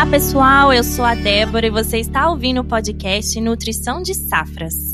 Olá, pessoal. Eu sou a Débora e você está ouvindo o podcast Nutrição de Safras.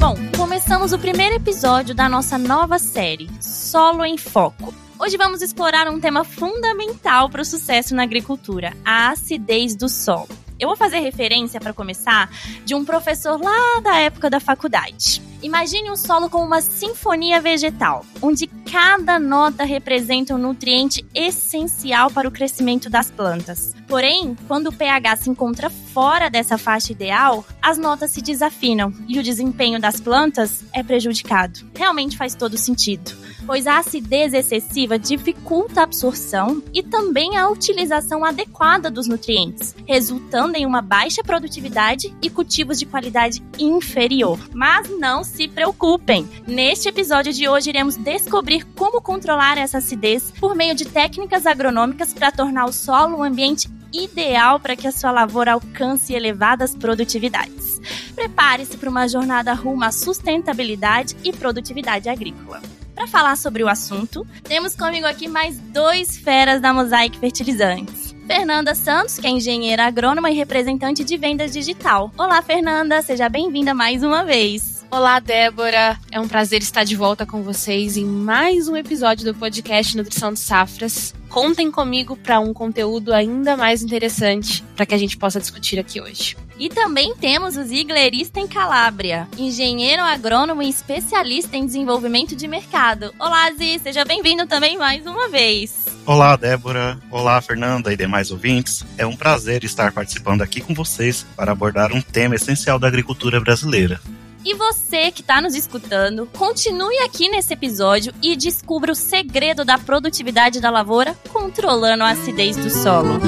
Bom, começamos o primeiro episódio da nossa nova série, Solo em Foco. Hoje vamos explorar um tema fundamental para o sucesso na agricultura: a acidez do solo. Eu vou fazer referência, para começar, de um professor lá da época da faculdade. Imagine um solo como uma sinfonia vegetal, onde cada nota representa um nutriente essencial para o crescimento das plantas. Porém, quando o pH se encontra fora dessa faixa ideal, as notas se desafinam e o desempenho das plantas é prejudicado. Realmente faz todo sentido pois a acidez excessiva dificulta a absorção e também a utilização adequada dos nutrientes, resultando em uma baixa produtividade e cultivos de qualidade inferior. Mas não se preocupem! Neste episódio de hoje iremos descobrir como controlar essa acidez por meio de técnicas agronômicas para tornar o solo um ambiente ideal para que a sua lavoura alcance elevadas produtividades. Prepare-se para uma jornada rumo à sustentabilidade e produtividade agrícola. Para falar sobre o assunto, temos comigo aqui mais dois feras da Mosaic Fertilizantes. Fernanda Santos, que é engenheira agrônoma e representante de vendas digital. Olá, Fernanda, seja bem-vinda mais uma vez. Olá, Débora. É um prazer estar de volta com vocês em mais um episódio do podcast Nutrição de Safras. Contem comigo para um conteúdo ainda mais interessante para que a gente possa discutir aqui hoje. E também temos o Ziegler em Calábria, engenheiro agrônomo e especialista em desenvolvimento de mercado. Olá, Zi, seja bem-vindo também mais uma vez. Olá, Débora. Olá, Fernanda e demais ouvintes. É um prazer estar participando aqui com vocês para abordar um tema essencial da agricultura brasileira. E você que está nos escutando, continue aqui nesse episódio e descubra o segredo da produtividade da lavoura controlando a acidez do solo.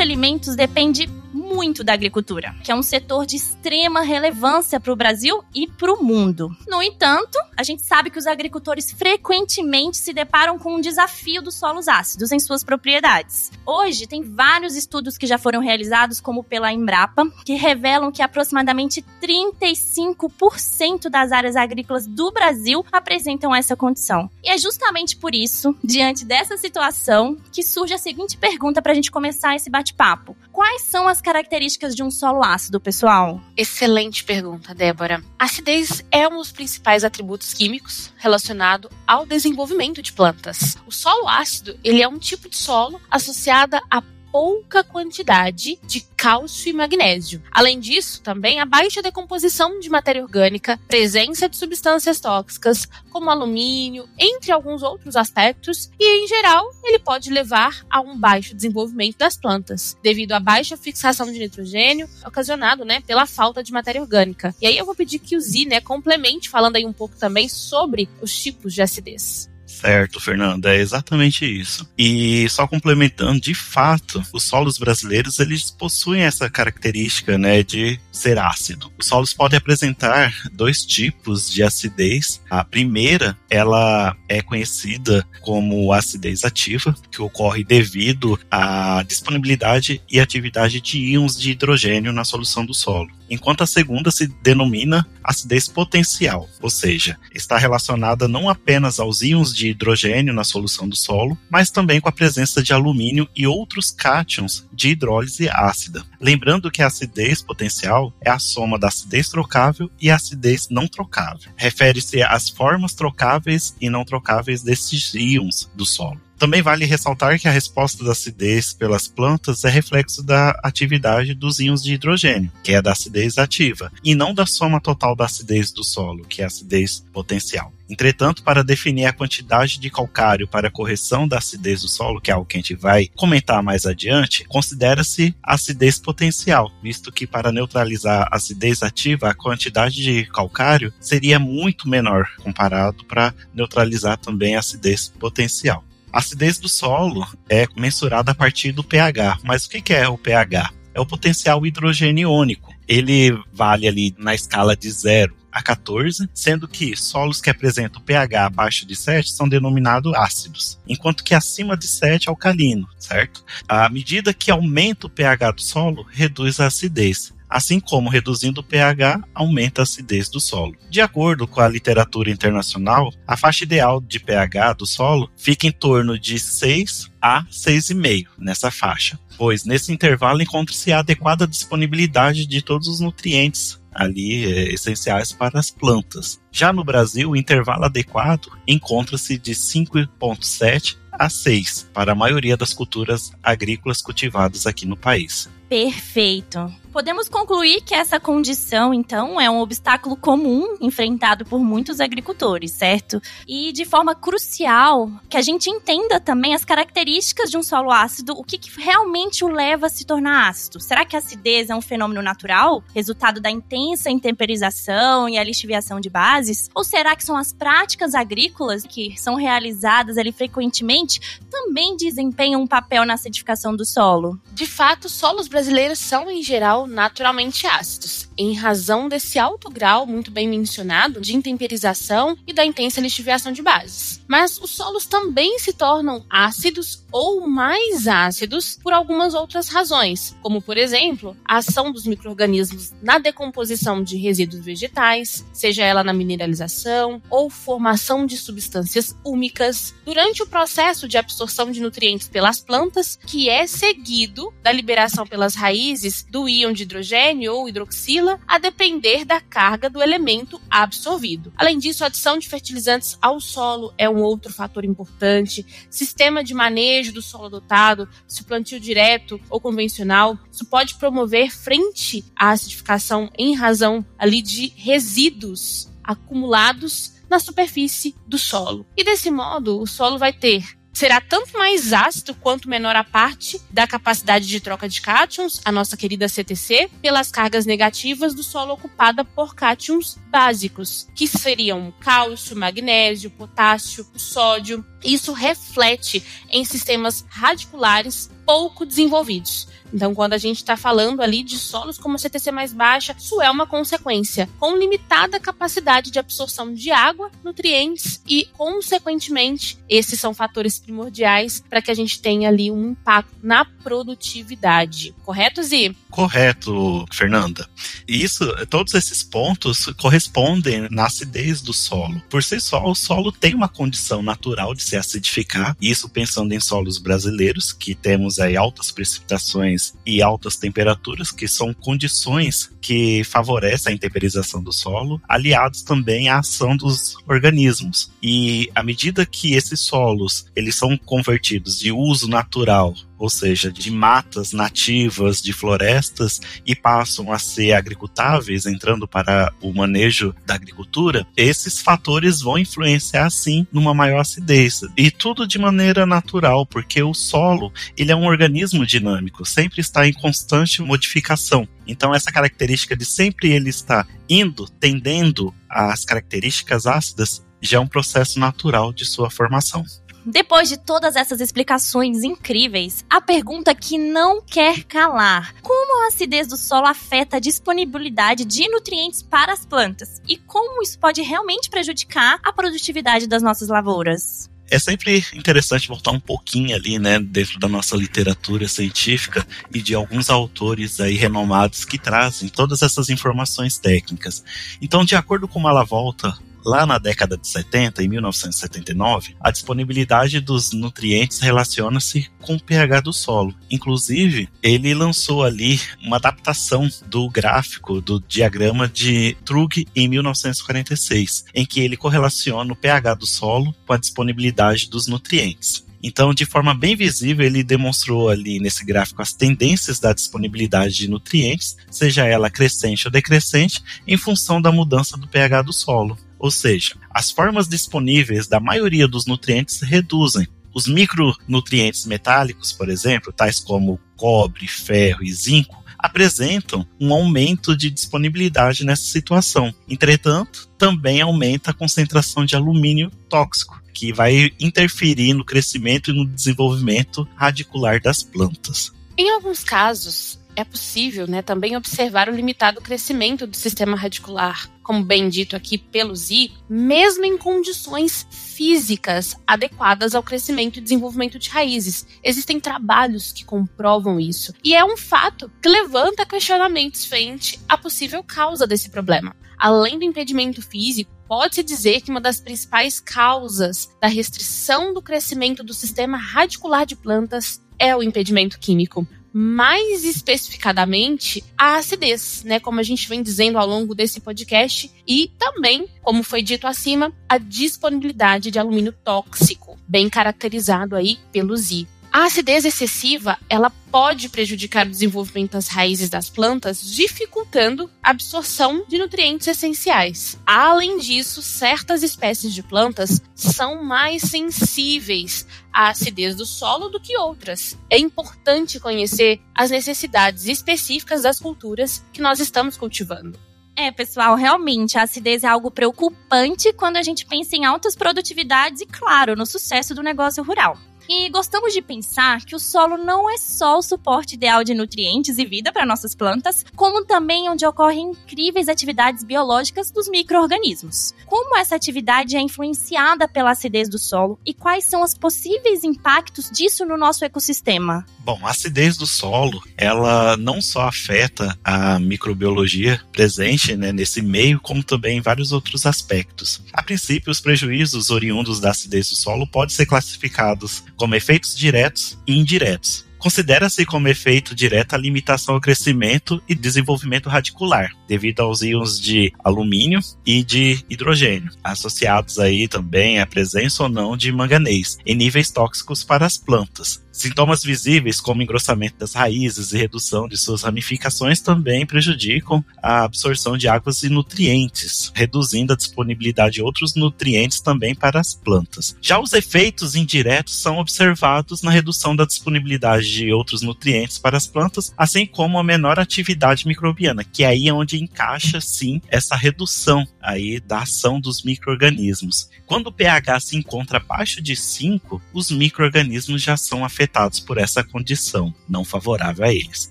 alimentos depende muito da agricultura, que é um setor de extrema relevância para o Brasil e para o mundo. No entanto, a gente sabe que os agricultores frequentemente se deparam com um desafio dos solos ácidos em suas propriedades. Hoje, tem vários estudos que já foram realizados, como pela Embrapa, que revelam que aproximadamente 35% das áreas agrícolas do Brasil apresentam essa condição. E é justamente por isso, diante dessa situação, que surge a seguinte pergunta para a gente começar esse bate-papo: Quais são as características características de um solo ácido, pessoal? Excelente pergunta, Débora. Acidez é um dos principais atributos químicos relacionado ao desenvolvimento de plantas. O solo ácido, ele é um tipo de solo associado a pouca quantidade de cálcio e magnésio. Além disso, também a baixa decomposição de matéria orgânica, presença de substâncias tóxicas, como alumínio, entre alguns outros aspectos, e em geral, ele pode levar a um baixo desenvolvimento das plantas, devido à baixa fixação de nitrogênio ocasionado, né, pela falta de matéria orgânica. E aí eu vou pedir que o Zi, né, complemente falando aí um pouco também sobre os tipos de acidez. Certo, Fernando, é exatamente isso. E só complementando, de fato, os solos brasileiros eles possuem essa característica, né, de ser ácido. Os solos podem apresentar dois tipos de acidez. A primeira, ela é conhecida como acidez ativa, que ocorre devido à disponibilidade e atividade de íons de hidrogênio na solução do solo enquanto a segunda se denomina acidez potencial, ou seja, está relacionada não apenas aos íons de hidrogênio na solução do solo, mas também com a presença de alumínio e outros cátions de hidrólise ácida. Lembrando que a acidez potencial é a soma da acidez trocável e a acidez não trocável. Refere-se às formas trocáveis e não trocáveis desses íons do solo. Também vale ressaltar que a resposta da acidez pelas plantas é reflexo da atividade dos íons de hidrogênio, que é da acidez ativa, e não da soma total da acidez do solo, que é a acidez potencial. Entretanto, para definir a quantidade de calcário para a correção da acidez do solo, que é algo que a gente vai comentar mais adiante, considera-se acidez potencial, visto que para neutralizar a acidez ativa, a quantidade de calcário seria muito menor comparado para neutralizar também a acidez potencial. A acidez do solo é mensurada a partir do pH. Mas o que é o pH? É o potencial hidrogênio iônico. Ele vale ali na escala de zero a 14, sendo que solos que apresentam pH abaixo de 7 são denominados ácidos, enquanto que acima de 7 alcalino, certo? À medida que aumenta o pH do solo, reduz a acidez. Assim como reduzindo o pH, aumenta a acidez do solo. De acordo com a literatura internacional, a faixa ideal de pH do solo fica em torno de 6 a 6,5 nessa faixa, pois nesse intervalo encontra-se a adequada disponibilidade de todos os nutrientes ali é, essenciais para as plantas. Já no Brasil, o intervalo adequado encontra-se de 5,7 a 6 para a maioria das culturas agrícolas cultivadas aqui no país. Perfeito. Podemos concluir que essa condição, então, é um obstáculo comum enfrentado por muitos agricultores, certo? E de forma crucial, que a gente entenda também as características de um solo ácido, o que, que realmente o leva a se tornar ácido. Será que a acidez é um fenômeno natural, resultado da intensa intemperização e a lixiviação de bases? Ou será que são as práticas agrícolas que são realizadas ali frequentemente também desempenham um papel na acidificação do solo? De fato, solos brasileiros são, em geral, naturalmente ácidos, em razão desse alto grau, muito bem mencionado, de intemperização e da intensa lixiviação de bases. Mas os solos também se tornam ácidos ou mais ácidos por algumas outras razões, como por exemplo, a ação dos microrganismos na decomposição de resíduos vegetais, seja ela na mineralização ou formação de substâncias úmicas, durante o processo de absorção de nutrientes pelas plantas, que é seguido da liberação pelas raízes do íon de hidrogênio ou hidroxila, a depender da carga do elemento absorvido. Além disso, a adição de fertilizantes ao solo é um outro fator importante, sistema de manejo manejo do solo adotado, se o plantio direto ou convencional, isso pode promover frente à acidificação em razão ali de resíduos acumulados na superfície do solo. E desse modo, o solo vai ter será tanto mais ácido quanto menor a parte da capacidade de troca de cátions, a nossa querida CTC, pelas cargas negativas do solo ocupada por cátions básicos, que seriam cálcio, magnésio, potássio, sódio. Isso reflete em sistemas radiculares pouco desenvolvidos. Então, quando a gente está falando ali de solos com uma CTC mais baixa, isso é uma consequência, com limitada capacidade de absorção de água, nutrientes e, consequentemente, esses são fatores primordiais para que a gente tenha ali um impacto na produtividade. Correto, Zi? Correto, Fernanda. E isso, todos esses pontos correspondem na acidez do solo. Por si só, o solo tem uma condição natural de se acidificar, isso pensando em solos brasileiros, que temos aí altas precipitações e altas temperaturas, que são condições que favorecem a intemperização do solo, aliados também à ação dos organismos. E à medida que esses solos eles são convertidos de uso natural ou seja, de matas nativas, de florestas, e passam a ser agricultáveis, entrando para o manejo da agricultura, esses fatores vão influenciar sim numa maior acidez. E tudo de maneira natural, porque o solo ele é um organismo dinâmico, sempre está em constante modificação. Então, essa característica de sempre ele estar indo, tendendo às características ácidas, já é um processo natural de sua formação. Depois de todas essas explicações incríveis, a pergunta que não quer calar: como a acidez do solo afeta a disponibilidade de nutrientes para as plantas? E como isso pode realmente prejudicar a produtividade das nossas lavouras? é sempre interessante voltar um pouquinho ali, né, dentro da nossa literatura científica e de alguns autores aí renomados que trazem todas essas informações técnicas. Então, de acordo com Malavolta, Lá na década de 70, em 1979, a disponibilidade dos nutrientes relaciona-se com o pH do solo. Inclusive, ele lançou ali uma adaptação do gráfico do diagrama de Trug em 1946, em que ele correlaciona o pH do solo com a disponibilidade dos nutrientes. Então, de forma bem visível, ele demonstrou ali nesse gráfico as tendências da disponibilidade de nutrientes, seja ela crescente ou decrescente, em função da mudança do pH do solo. Ou seja, as formas disponíveis da maioria dos nutrientes reduzem. Os micronutrientes metálicos, por exemplo, tais como cobre, ferro e zinco, apresentam um aumento de disponibilidade nessa situação. Entretanto, também aumenta a concentração de alumínio tóxico, que vai interferir no crescimento e no desenvolvimento radicular das plantas. Em alguns casos, é possível né, também observar o limitado crescimento do sistema radicular, como bem dito aqui pelo ZI, mesmo em condições físicas adequadas ao crescimento e desenvolvimento de raízes. Existem trabalhos que comprovam isso. E é um fato que levanta questionamentos frente à possível causa desse problema. Além do impedimento físico, pode-se dizer que uma das principais causas da restrição do crescimento do sistema radicular de plantas é o impedimento químico mais especificadamente a acidez, né, como a gente vem dizendo ao longo desse podcast, e também, como foi dito acima, a disponibilidade de alumínio tóxico, bem caracterizado aí pelo ZI. A acidez excessiva, ela pode prejudicar o desenvolvimento das raízes das plantas, dificultando a absorção de nutrientes essenciais. Além disso, certas espécies de plantas são mais sensíveis à acidez do solo do que outras. É importante conhecer as necessidades específicas das culturas que nós estamos cultivando. É, pessoal, realmente a acidez é algo preocupante quando a gente pensa em altas produtividades e, claro, no sucesso do negócio rural. E gostamos de pensar que o solo não é só o suporte ideal de nutrientes e vida para nossas plantas, como também onde ocorrem incríveis atividades biológicas dos micro-organismos. Como essa atividade é influenciada pela acidez do solo e quais são os possíveis impactos disso no nosso ecossistema? Bom, a acidez do solo, ela não só afeta a microbiologia presente né, nesse meio, como também vários outros aspectos. A princípio, os prejuízos oriundos da acidez do solo podem ser classificados como efeitos diretos e indiretos. Considera-se como efeito direto a limitação ao crescimento e desenvolvimento radicular, devido aos íons de alumínio e de hidrogênio, associados aí também à presença ou não de manganês, em níveis tóxicos para as plantas, Sintomas visíveis, como engrossamento das raízes e redução de suas ramificações, também prejudicam a absorção de águas e nutrientes, reduzindo a disponibilidade de outros nutrientes também para as plantas. Já os efeitos indiretos são observados na redução da disponibilidade de outros nutrientes para as plantas, assim como a menor atividade microbiana, que é aí onde encaixa sim essa redução aí da ação dos microrganismos. Quando o pH se encontra abaixo de 5, os microrganismos já são afetados afetados por essa condição não favorável a eles,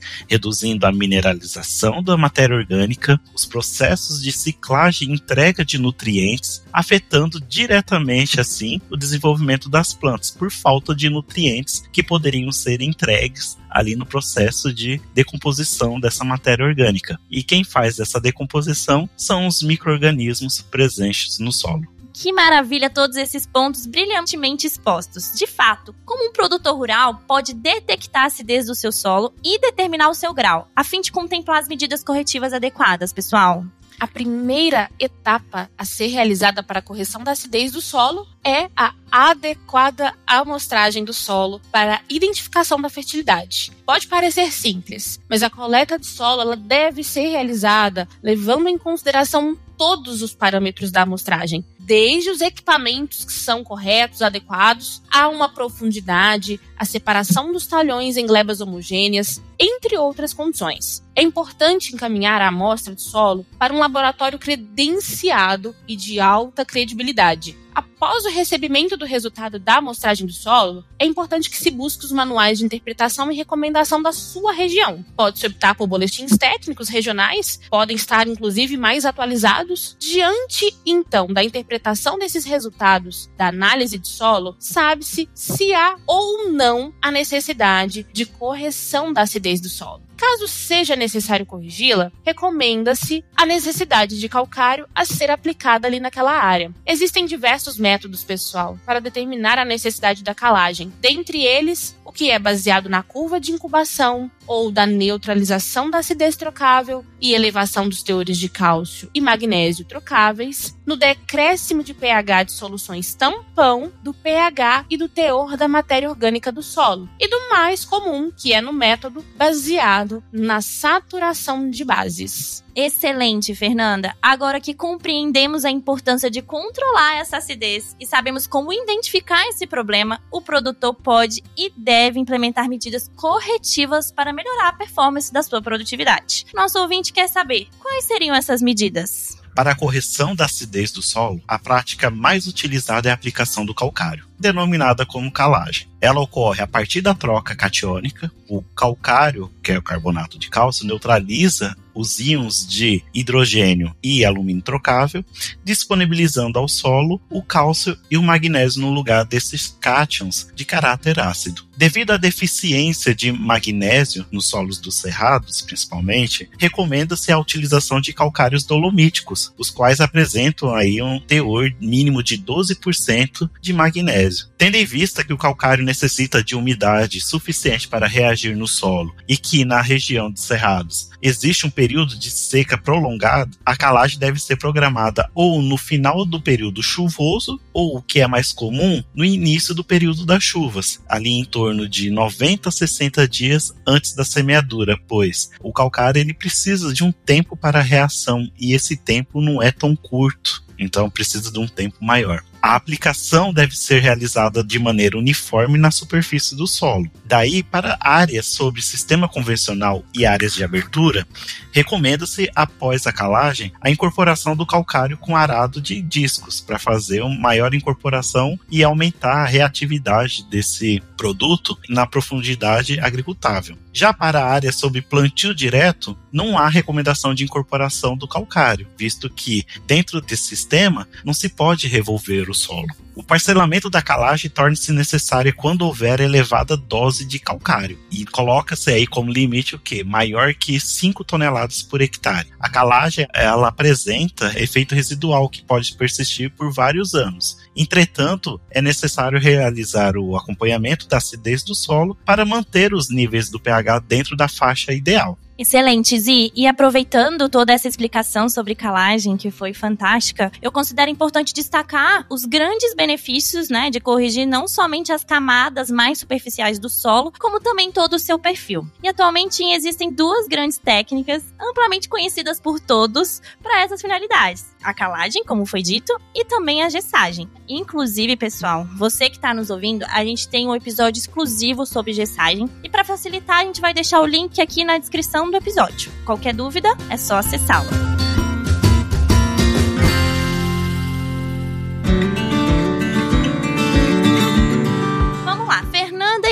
reduzindo a mineralização da matéria orgânica, os processos de ciclagem e entrega de nutrientes, afetando diretamente assim o desenvolvimento das plantas por falta de nutrientes que poderiam ser entregues ali no processo de decomposição dessa matéria orgânica. E quem faz essa decomposição são os microrganismos presentes no solo. Que maravilha todos esses pontos brilhantemente expostos. De fato, como um produtor rural pode detectar a acidez do seu solo e determinar o seu grau, a fim de contemplar as medidas corretivas adequadas, pessoal? A primeira etapa a ser realizada para a correção da acidez do solo é a adequada amostragem do solo para a identificação da fertilidade. Pode parecer simples, mas a coleta de solo ela deve ser realizada levando em consideração todos os parâmetros da amostragem, desde os equipamentos que são corretos, adequados, a uma profundidade, a separação dos talhões em glebas homogêneas, entre outras condições. É importante encaminhar a amostra de solo para um laboratório credenciado e de alta credibilidade, após o recebimento do resultado da amostragem do solo, é importante que se busque os manuais de interpretação e recomendação da sua região. Pode-se optar por boletins técnicos regionais, podem estar inclusive mais atualizados. Diante, então, da interpretação desses resultados da análise de solo, sabe-se se há ou não a necessidade de correção da acidez do solo. Caso seja necessário corrigi-la, recomenda-se a necessidade de calcário a ser aplicada ali naquela área. Existem diversos métodos, pessoal, para determinar a necessidade da calagem. Dentre eles, o que é baseado na curva de incubação ou da neutralização da acidez trocável e elevação dos teores de cálcio e magnésio trocáveis, no decréscimo de pH de soluções tampão do pH e do teor da matéria orgânica do solo, e do mais comum, que é no método baseado na saturação de bases. Excelente, Fernanda. Agora que compreendemos a importância de controlar essa acidez e sabemos como identificar esse problema, o produtor pode e deve implementar medidas corretivas para melhorar a performance da sua produtividade. Nosso ouvinte quer saber quais seriam essas medidas. Para a correção da acidez do solo, a prática mais utilizada é a aplicação do calcário. Denominada como calagem. Ela ocorre a partir da troca catiônica. O calcário, que é o carbonato de cálcio, neutraliza os íons de hidrogênio e alumínio trocável, disponibilizando ao solo o cálcio e o magnésio no lugar desses cátions de caráter ácido. Devido à deficiência de magnésio nos solos dos cerrados, principalmente, recomenda-se a utilização de calcários dolomíticos, os quais apresentam aí um teor mínimo de 12% de magnésio. Tendo em vista que o calcário necessita de umidade suficiente para reagir no solo e que na região dos cerrados existe um período de seca prolongado, a calagem deve ser programada ou no final do período chuvoso ou, o que é mais comum, no início do período das chuvas, ali em torno de 90 a 60 dias antes da semeadura, pois o calcário ele precisa de um tempo para a reação e esse tempo não é tão curto. Então precisa de um tempo maior. A aplicação deve ser realizada de maneira uniforme na superfície do solo. Daí, para áreas sobre sistema convencional e áreas de abertura, recomenda-se, após a calagem, a incorporação do calcário com arado de discos, para fazer uma maior incorporação e aumentar a reatividade desse produto na profundidade agricultável. Já para áreas sob plantio direto, não há recomendação de incorporação do calcário, visto que, dentro desse sistema, não se pode revolver o solo. O parcelamento da calagem torna-se necessário quando houver elevada dose de calcário e coloca-se aí como limite o que maior que 5 toneladas por hectare. A calagem ela apresenta efeito residual que pode persistir por vários anos. Entretanto, é necessário realizar o acompanhamento da acidez do solo para manter os níveis do pH dentro da faixa ideal. Excelente, Zi. E aproveitando toda essa explicação sobre calagem, que foi fantástica, eu considero importante destacar os grandes benefícios, né, de corrigir não somente as camadas mais superficiais do solo, como também todo o seu perfil. E atualmente existem duas grandes técnicas, amplamente conhecidas por todos, para essas finalidades: a calagem, como foi dito, e também a gessagem. Inclusive, pessoal, você que está nos ouvindo, a gente tem um episódio exclusivo sobre gessagem, e para facilitar, a gente vai deixar o link aqui na descrição do episódio. Qualquer dúvida, é só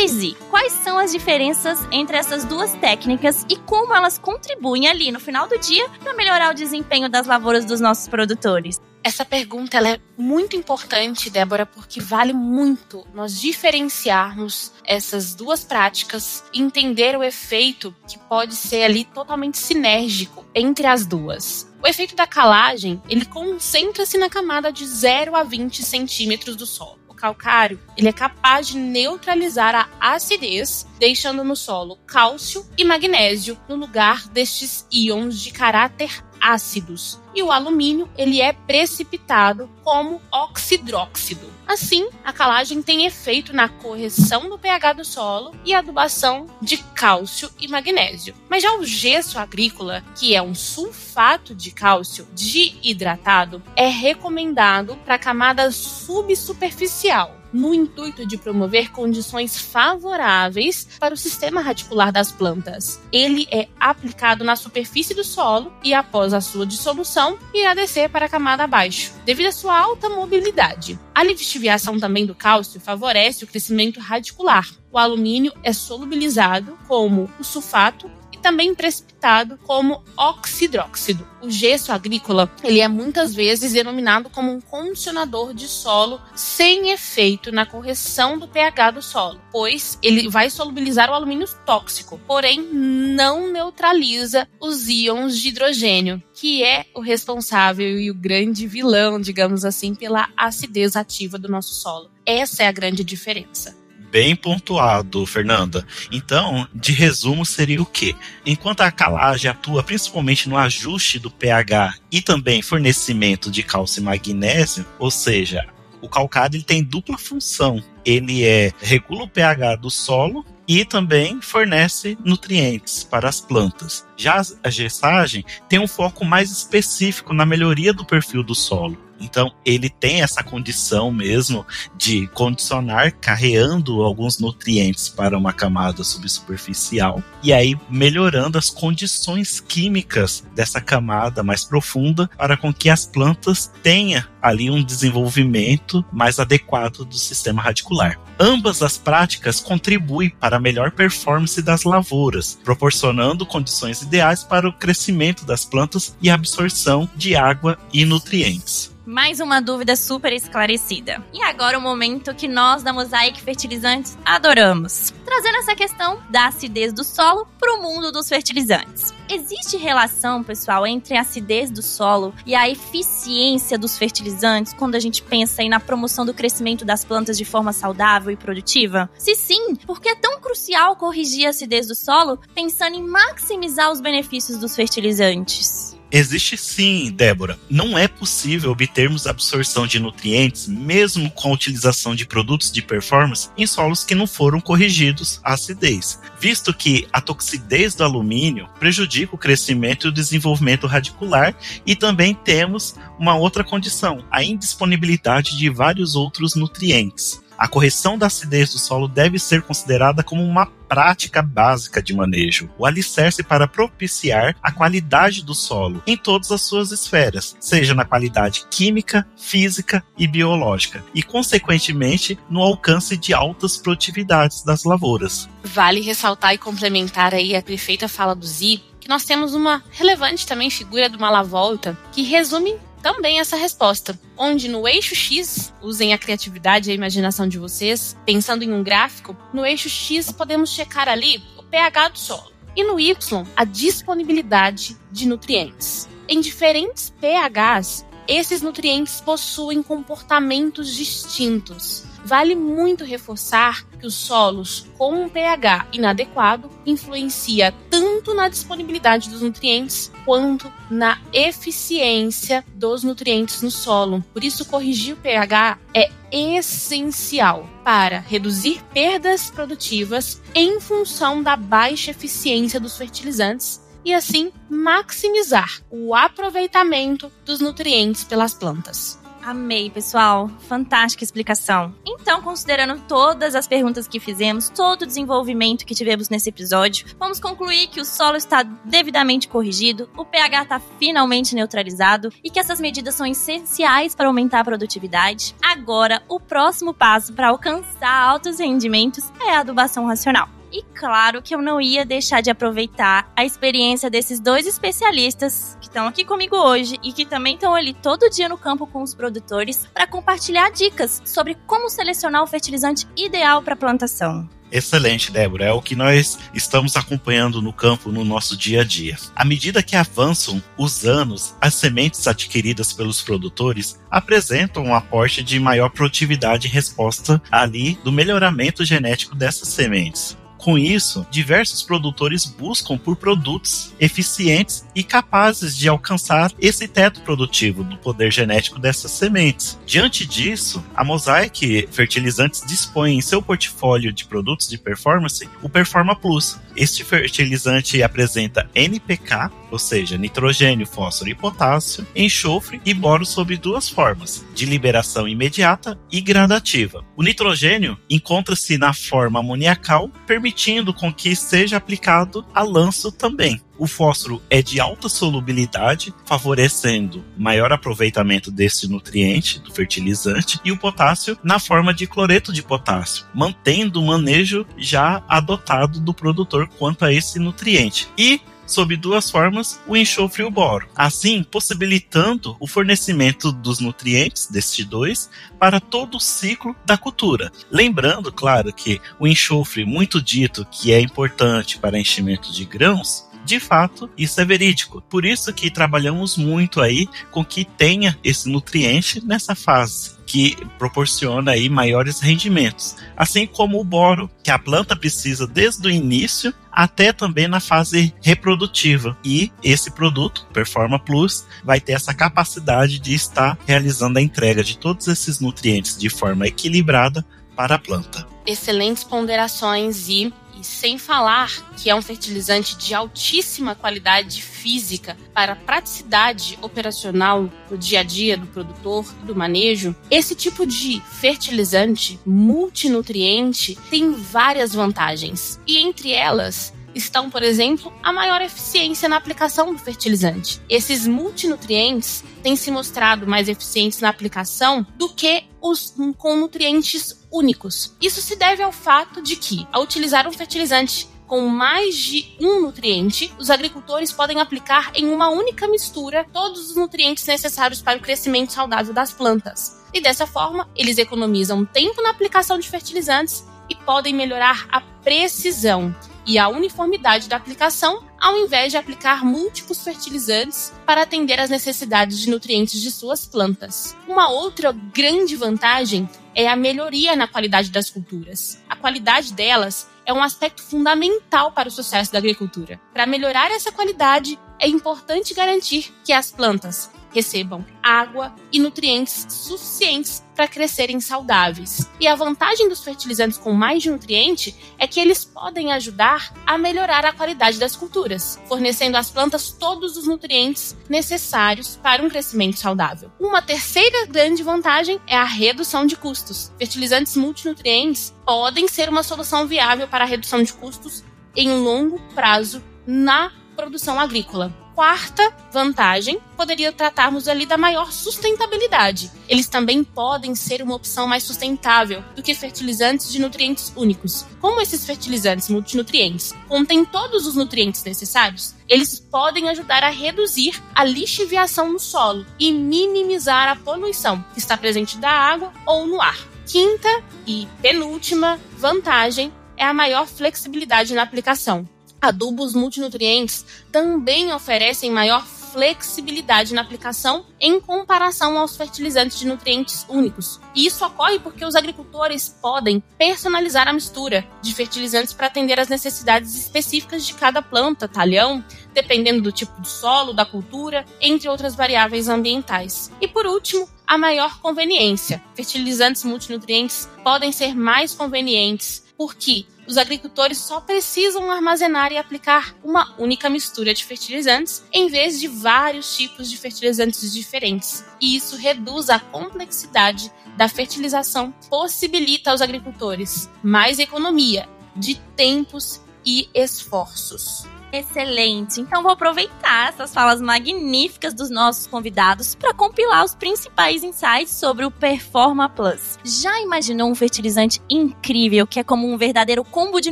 e Zi, quais são as diferenças entre essas duas técnicas e como elas contribuem ali no final do dia para melhorar o desempenho das lavouras dos nossos produtores? Essa pergunta é muito importante, Débora, porque vale muito nós diferenciarmos essas duas práticas entender o efeito que pode ser ali totalmente sinérgico entre as duas. O efeito da calagem, ele concentra-se na camada de 0 a 20 centímetros do solo calcário, ele é capaz de neutralizar a acidez, deixando no solo cálcio e magnésio no lugar destes íons de caráter ácidos. E o alumínio, ele é precipitado como oxidróxido. Assim, a calagem tem efeito na correção do pH do solo e adubação de cálcio e magnésio. Mas já o gesso agrícola, que é um sulfato de cálcio desidratado, é recomendado para camada subsuperficial no intuito de promover condições favoráveis para o sistema radicular das plantas. Ele é aplicado na superfície do solo e, após a sua dissolução, irá descer para a camada abaixo, devido à sua alta mobilidade. A lixiviação também do cálcio favorece o crescimento radicular. O alumínio é solubilizado como o sulfato e também precipitado como oxidróxido. O gesso agrícola ele é muitas vezes denominado como um condicionador de solo sem efeito na correção do pH do solo, pois ele vai solubilizar o alumínio tóxico, porém não neutraliza os íons de hidrogênio, que é o responsável e o grande vilão, digamos assim, pela acidez ativa do nosso solo. Essa é a grande diferença bem pontuado, Fernanda. Então, de resumo, seria o quê? Enquanto a calagem atua principalmente no ajuste do pH e também fornecimento de cálcio e magnésio, ou seja, o calcário ele tem dupla função. Ele é regula o pH do solo e também fornece nutrientes para as plantas. Já a gessagem tem um foco mais específico na melhoria do perfil do solo Então, ele tem essa condição mesmo de condicionar, carreando alguns nutrientes para uma camada subsuperficial e aí melhorando as condições químicas dessa camada mais profunda para com que as plantas tenham ali um desenvolvimento mais adequado do sistema radicular. Ambas as práticas contribuem para a melhor performance das lavouras, proporcionando condições ideais para o crescimento das plantas e absorção de água e nutrientes. Mais uma dúvida super esclarecida. E agora o momento que nós da Mosaic Fertilizantes adoramos. Trazendo essa questão da acidez do solo para o mundo dos fertilizantes. Existe relação, pessoal, entre a acidez do solo e a eficiência dos fertilizantes quando a gente pensa aí na promoção do crescimento das plantas de forma saudável e produtiva? Se sim, por que é tão crucial corrigir a acidez do solo pensando em maximizar os benefícios dos fertilizantes? Existe sim, Débora. Não é possível obtermos absorção de nutrientes, mesmo com a utilização de produtos de performance, em solos que não foram corrigidos à acidez, visto que a toxidez do alumínio prejudica o crescimento e o desenvolvimento radicular, e também temos uma outra condição, a indisponibilidade de vários outros nutrientes. A correção da acidez do solo deve ser considerada como uma prática básica de manejo, o alicerce para propiciar a qualidade do solo em todas as suas esferas, seja na qualidade química, física e biológica, e consequentemente no alcance de altas produtividades das lavouras. Vale ressaltar e complementar aí a perfeita fala do Zi, que nós temos uma relevante também figura do Malavolta, que resume também essa resposta, onde no eixo X, usem a criatividade e a imaginação de vocês, pensando em um gráfico, no eixo X podemos checar ali o pH do solo e no Y a disponibilidade de nutrientes. Em diferentes pHs, esses nutrientes possuem comportamentos distintos. Vale muito reforçar que os solos com um pH inadequado influencia tanto na disponibilidade dos nutrientes quanto na eficiência dos nutrientes no solo. Por isso, corrigir o pH é essencial para reduzir perdas produtivas em função da baixa eficiência dos fertilizantes e assim maximizar o aproveitamento dos nutrientes pelas plantas. Amei, pessoal. Fantástica explicação. Então, considerando todas as perguntas que fizemos, todo o desenvolvimento que tivemos nesse episódio, vamos concluir que o solo está devidamente corrigido, o pH está finalmente neutralizado e que essas medidas são essenciais para aumentar a produtividade. Agora, o próximo passo para alcançar altos rendimentos é a adubação racional. E claro que eu não ia deixar de aproveitar a experiência desses dois especialistas que estão aqui comigo hoje e que também estão ali todo dia no campo com os produtores para compartilhar dicas sobre como selecionar o fertilizante ideal para plantação. Excelente, Débora. É o que nós estamos acompanhando no campo no nosso dia a dia. À medida que avançam os anos, as sementes adquiridas pelos produtores apresentam um aporte de maior produtividade em resposta ali do melhoramento genético dessas sementes. Com isso, diversos produtores buscam por produtos eficientes e capazes de alcançar esse teto produtivo do poder genético dessas sementes. Diante disso, a Mosaic Fertilizantes dispõe em seu portfólio de produtos de performance o Performa Plus. Este fertilizante apresenta NPK, ou seja, nitrogênio, fósforo e potássio, enxofre e boro sob duas formas, de liberação imediata e gradativa. O nitrogênio encontra-se na forma amoniacal, permitindo com que seja aplicado a lanço também. O fósforo é de alta solubilidade, favorecendo maior aproveitamento desse nutriente, do fertilizante, e o potássio na forma de cloreto de potássio, mantendo o manejo já adotado do produtor quanto a esse nutriente. E sob duas formas, o enxofre e o boro, assim possibilitando o fornecimento dos nutrientes destes dois para todo o ciclo da cultura. Lembrando, claro, que o enxofre, muito dito que é importante para enchimento de grãos, de fato, isso é verídico. Por isso que trabalhamos muito aí com que tenha esse nutriente nessa fase que proporciona aí maiores rendimentos, assim como o boro, que a planta precisa desde o início até também na fase reprodutiva. E esse produto, Performa Plus, vai ter essa capacidade de estar realizando a entrega de todos esses nutrientes de forma equilibrada para a planta. Excelentes ponderações e E sem falar que é um fertilizante de altíssima qualidade física para praticidade operacional no dia a dia do produtor, do manejo, esse tipo de fertilizante multinutriente tem várias vantagens. E entre elas estão, por exemplo, a maior eficiência na aplicação do fertilizante. Esses multinutrientes têm se mostrado mais eficientes na aplicação do que os com nutrientes únicos. Isso se deve ao fato de que, ao utilizar um fertilizante com mais de um nutriente, os agricultores podem aplicar em uma única mistura todos os nutrientes necessários para o crescimento saudável das plantas. E dessa forma, eles economizam tempo na aplicação de fertilizantes e podem melhorar a precisão e a uniformidade da aplicação, ao invés de aplicar múltiplos fertilizantes para atender às necessidades de nutrientes de suas plantas. Uma outra grande vantagem é a melhoria na qualidade das culturas. A qualidade delas é um aspecto fundamental para o sucesso da agricultura. Para melhorar essa qualidade, é importante garantir que as plantas recebam água e nutrientes suficientes para crescerem saudáveis. E a vantagem dos fertilizantes com mais de nutriente é que eles podem ajudar a melhorar a qualidade das culturas, fornecendo às plantas todos os nutrientes necessários para um crescimento saudável. Uma terceira grande vantagem é a redução de custos. Fertilizantes multinutrientes podem ser uma solução viável para a redução de custos em longo prazo na produção agrícola quarta vantagem, poderia tratarmos ali da maior sustentabilidade. Eles também podem ser uma opção mais sustentável do que fertilizantes de nutrientes únicos. Como esses fertilizantes multinutrientes contêm todos os nutrientes necessários, eles podem ajudar a reduzir a lixiviação no solo e minimizar a poluição que está presente da água ou no ar. Quinta e penúltima vantagem é a maior flexibilidade na aplicação. Adubos multinutrientes também oferecem maior flexibilidade na aplicação em comparação aos fertilizantes de nutrientes únicos. E isso ocorre porque os agricultores podem personalizar a mistura de fertilizantes para atender às necessidades específicas de cada planta, talhão, dependendo do tipo de solo, da cultura, entre outras variáveis ambientais. E por último, a maior conveniência. Fertilizantes multinutrientes podem ser mais convenientes porque os agricultores só precisam armazenar e aplicar uma única mistura de fertilizantes em vez de vários tipos de fertilizantes diferentes. E isso reduz a complexidade da fertilização, possibilita aos agricultores mais economia de tempos e esforços. Excelente. Então vou aproveitar essas falas magníficas dos nossos convidados para compilar os principais insights sobre o Performa Plus. Já imaginou um fertilizante incrível que é como um verdadeiro combo de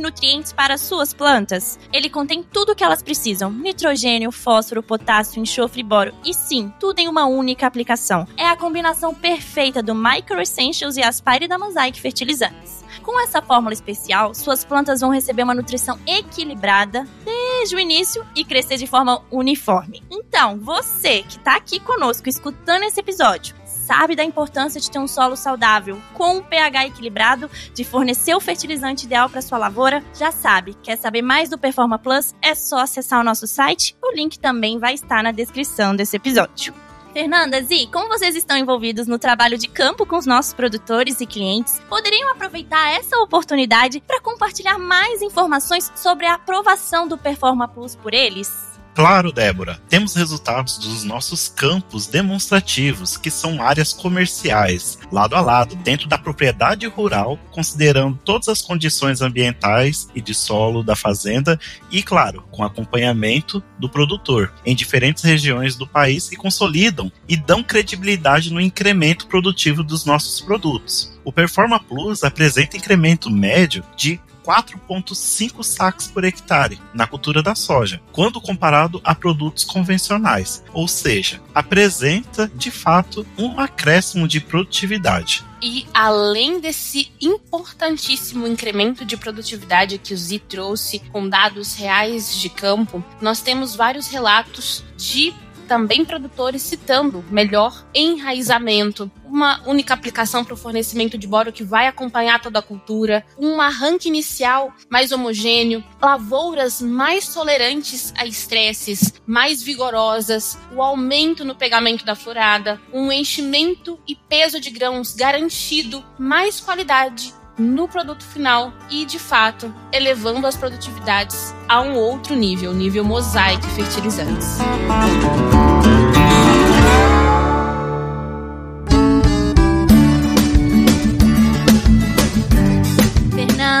nutrientes para suas plantas? Ele contém tudo o que elas precisam: nitrogênio, fósforo, potássio, enxofre e boro. E sim, tudo em uma única aplicação. É a combinação perfeita do Micro Essentials e Aspire da Mosaic Fertilizantes. Com essa fórmula especial, suas plantas vão receber uma nutrição equilibrada desde o início e crescer de forma uniforme. Então, você que está aqui conosco escutando esse episódio, sabe da importância de ter um solo saudável, com um pH equilibrado, de fornecer o fertilizante ideal para sua lavoura, já sabe. Quer saber mais do Performa Plus? É só acessar o nosso site. O link também vai estar na descrição desse episódio. Fernanda, Zi, como vocês estão envolvidos no trabalho de campo com os nossos produtores e clientes, poderiam aproveitar essa oportunidade para compartilhar mais informações sobre a aprovação do Performa Plus por eles? Claro, Débora. Temos resultados dos nossos campos demonstrativos, que são áreas comerciais, lado a lado, dentro da propriedade rural, considerando todas as condições ambientais e de solo da fazenda e, claro, com acompanhamento do produtor, em diferentes regiões do país e consolidam e dão credibilidade no incremento produtivo dos nossos produtos. O Performa Plus apresenta incremento médio de 4,5 sacos por hectare na cultura da soja, quando comparado a produtos convencionais, ou seja, apresenta de fato um acréscimo de produtividade. E além desse importantíssimo incremento de produtividade que o Z trouxe com dados reais de campo, nós temos vários relatos de também produtores citando melhor enraizamento, uma única aplicação para o fornecimento de boro que vai acompanhar toda a cultura, um arranque inicial mais homogêneo, lavouras mais tolerantes a estresses, mais vigorosas, o aumento no pegamento da florada, um enchimento e peso de grãos garantido, mais qualidade no produto final e, de fato, elevando as produtividades a um outro nível, nível mosaico fertilizantes.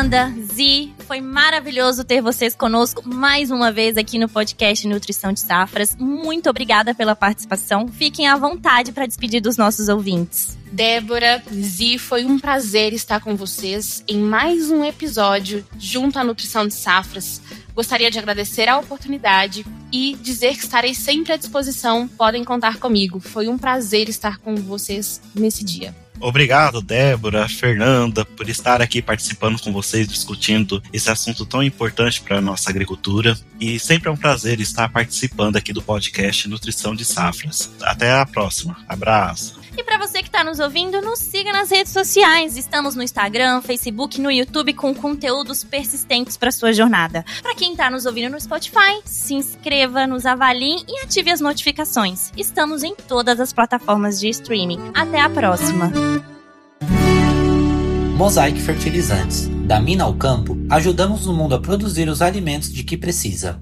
Fernanda, Zi, foi maravilhoso ter vocês conosco mais uma vez aqui no podcast Nutrição de Safras. Muito obrigada pela participação. Fiquem à vontade para despedir dos nossos ouvintes. Débora, Zi, foi um prazer estar com vocês em mais um episódio junto à Nutrição de Safras. Gostaria de agradecer a oportunidade e dizer que estarei sempre à disposição. Podem contar comigo. Foi um prazer estar com vocês nesse dia. Obrigado, Débora, Fernanda, por estar aqui participando com vocês, discutindo esse assunto tão importante para a nossa agricultura. E sempre é um prazer estar participando aqui do podcast Nutrição de Safras. Até a próxima. Abraço. E para você que está nos ouvindo, nos siga nas redes sociais. Estamos no Instagram, Facebook, no YouTube com conteúdos persistentes para sua jornada. Para quem está nos ouvindo no Spotify, se inscreva, nos avalie e ative as notificações. Estamos em todas as plataformas de streaming. Até a próxima. Mosaic Fertilizantes. Da mina ao campo, ajudamos o mundo a produzir os alimentos de que precisa.